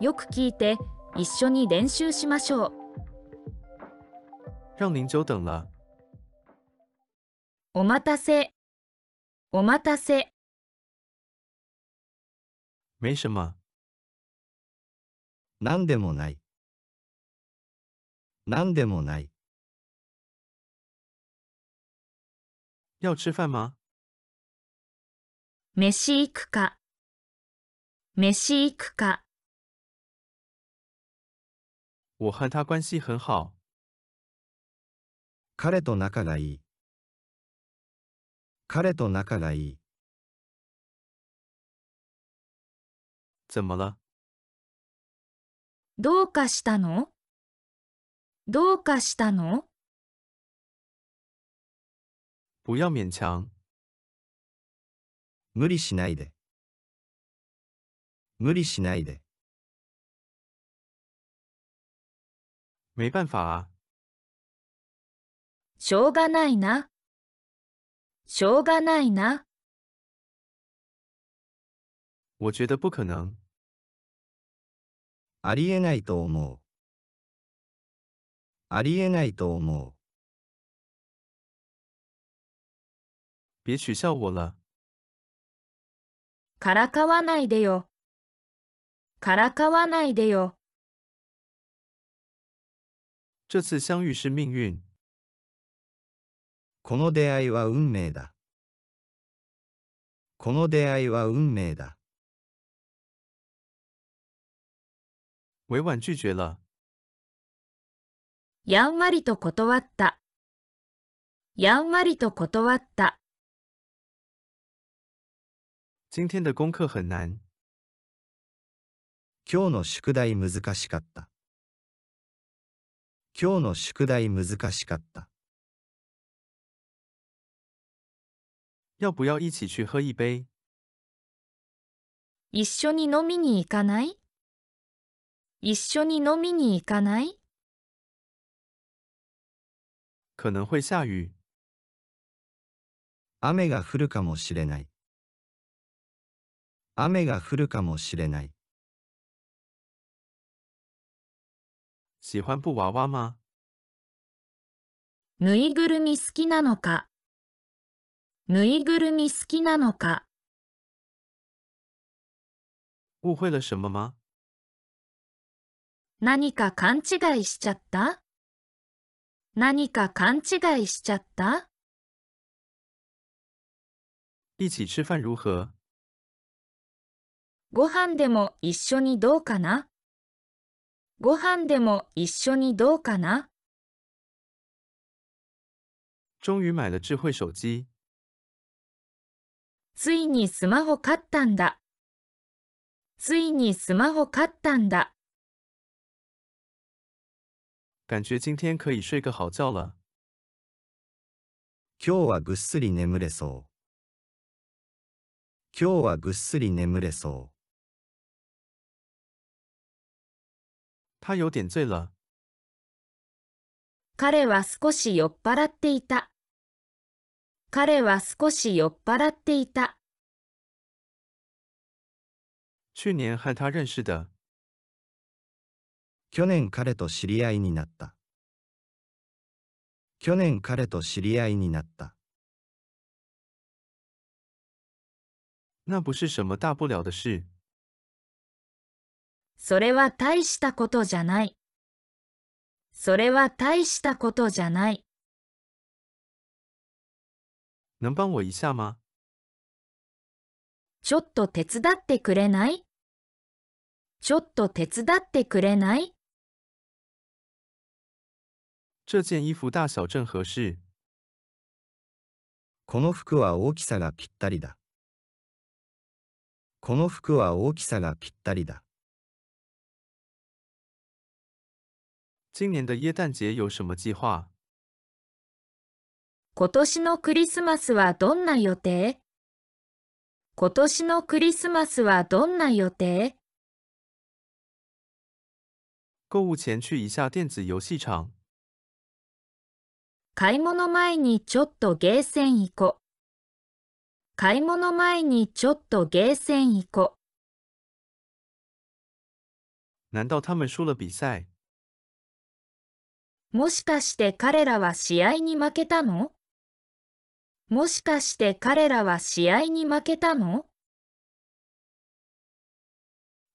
よく聞いて一緒に練習しましょう。让您久等了。お待たせ。お待たせ。没什么。何でもない。何でもない。要吃饭吗？飯行くか。飯行くか。我和他关系很好。彼と仲がいい。彼と仲がいい。怎么了？どうかしたの？どうかしたの？不要勉强。無理しないで。無理しないで。没办法啊。しょうがないな。しょうがないな。我觉得不可能。ありえないと思う。ありえないと思う。别取笑我了。からかわないでよ。からかわないでよ。这次相遇是命运。この出会いは運命だ。この出会いは運命だ。委婉拒绝了。やんわりと断った。やんわりと断った。今天的功课很难。今日の宿題難しかった。今日の宿題難しかった。要不要一起去喝一杯？一緒に飲みに行かない？一緒に飲みに行かない？可能会下雨。雨が降るかもしれない。雨が降るかもしれない。喜欢布娃娃吗？ぬいぐるみ好きなのか？ぬいぐるみ好きなのか？误会了什么吗？何か勘違いしちゃった？何か勘違いしちゃった？一起吃饭如何？ご飯でも一緒にどうかな？ご飯でも一緒にどうかな？终于买了智慧手机。ついにスマホ買ったんだ。ついにスマホ買ったんだ。感觉今天可以睡个好觉了。今日はぐっすり眠れそう。今日はぐっすり眠れそう。他有点醉了。彼は少し酔っ払っていた。彼は少し酔っ払っていた。去年和他认识的。去年彼と知り合いになった。去年彼と知り合いになった。那不是什么大不了的事。それは大したことじゃない。それは大したことじゃない。能帮我一下吗？ちょっと手伝ってくれない？ちょっと手伝ってくれない？这件衣服大小正合适？この服は大きさがぴったりだ。この服は大きさがぴったりだ。今年的耶诞节有什么计划？今年のクリスマスはどんな予定？今年のクリスマスはどんな予定？购物前去一下电子游戏场。買い物前にちょっとゲーセン行こ。買い物前にちょっとゲーセン行こ。难道他们输了比赛？もしかして彼らは試合に負けたの？もしかして彼らは試合に負けたの？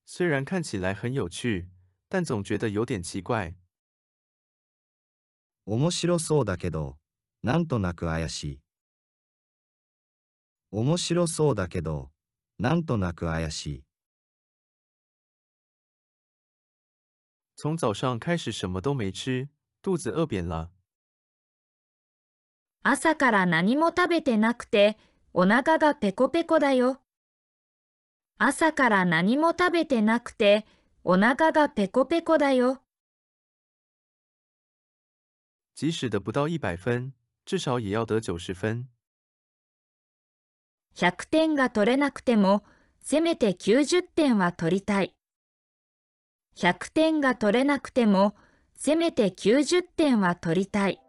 虽然看起来很有趣，但总觉得有点奇怪。面白そうだけど、なんとなく怪しい。面白そうだけど、なんとなく怪しい。从早上开始什么都没吃，肚子饿扁了。朝から何も食べてなくて、お腹がペコペコだよ。朝から何も食べてなくて、お腹がペコペコだよ。即使得不到一百分，至少也要得九十分。100点が取れなくても、せめて90点は取りたい。100点が取れなくても、せめて90点は取りたい。